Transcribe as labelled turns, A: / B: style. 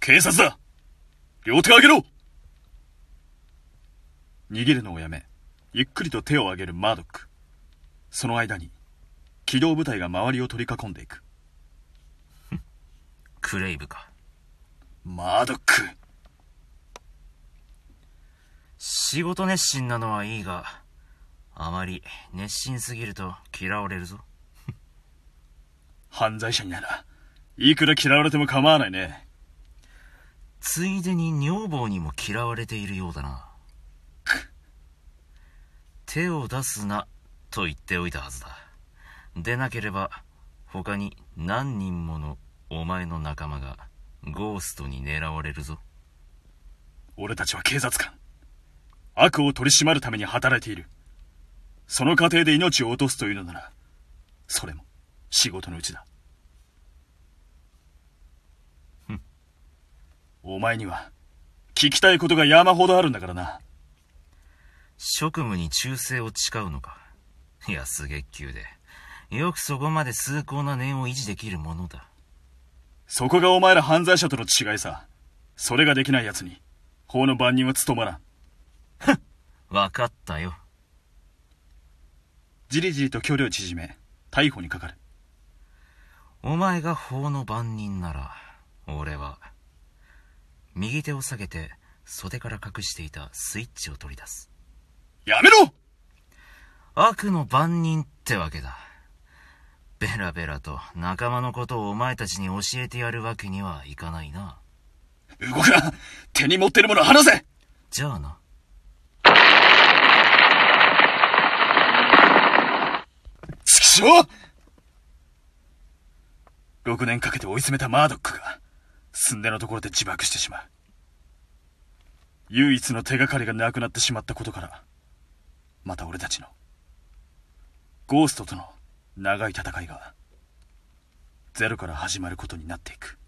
A: 警察だ両手を上げろ逃げるのをやめ、ゆっくりと手を上げるマードック。その間に、機動部隊が周りを取り囲んでいく。
B: クレイブか。
A: マードック。
B: 仕事熱心なのはいいが、あまり熱心すぎると嫌われるぞ。
A: 犯罪者になら、いくら嫌われても構わないね。
B: ついでに女房にも嫌われているようだな。手を出すな、と言っておいたはずだ。でなければ、他に何人ものお前の仲間がゴーストに狙われるぞ。
A: 俺たちは警察官。悪を取り締まるために働いている。その過程で命を落とすというのなら、それも仕事のうちだ。お前には聞きたいことが山ほどあるんだからな。
B: 職務に忠誠を誓うのか。安月給で。よくそこまで崇高な念を維持できるものだ。
A: そこがお前ら犯罪者との違いさ。それができない奴に、法の番人は務まらん。
B: ふっ、わかったよ。
A: じりじりと距離を縮め、逮捕にかかる。
B: お前が法の番人なら、右手を下げて袖から隠していたスイッチを取り出す。
A: やめろ
B: 悪の番人ってわけだ。ベラベラと仲間のことをお前たちに教えてやるわけにはいかないな。
A: 動くな手に持ってるもの離せ
B: じゃあな。
A: ちくしょう !6 年かけて追い詰めたマードックが、すんでのところで自爆してしまう。唯一の手がかりがなくなってしまったことから、また俺たちの、ゴーストとの長い戦いが、ゼロから始まることになっていく。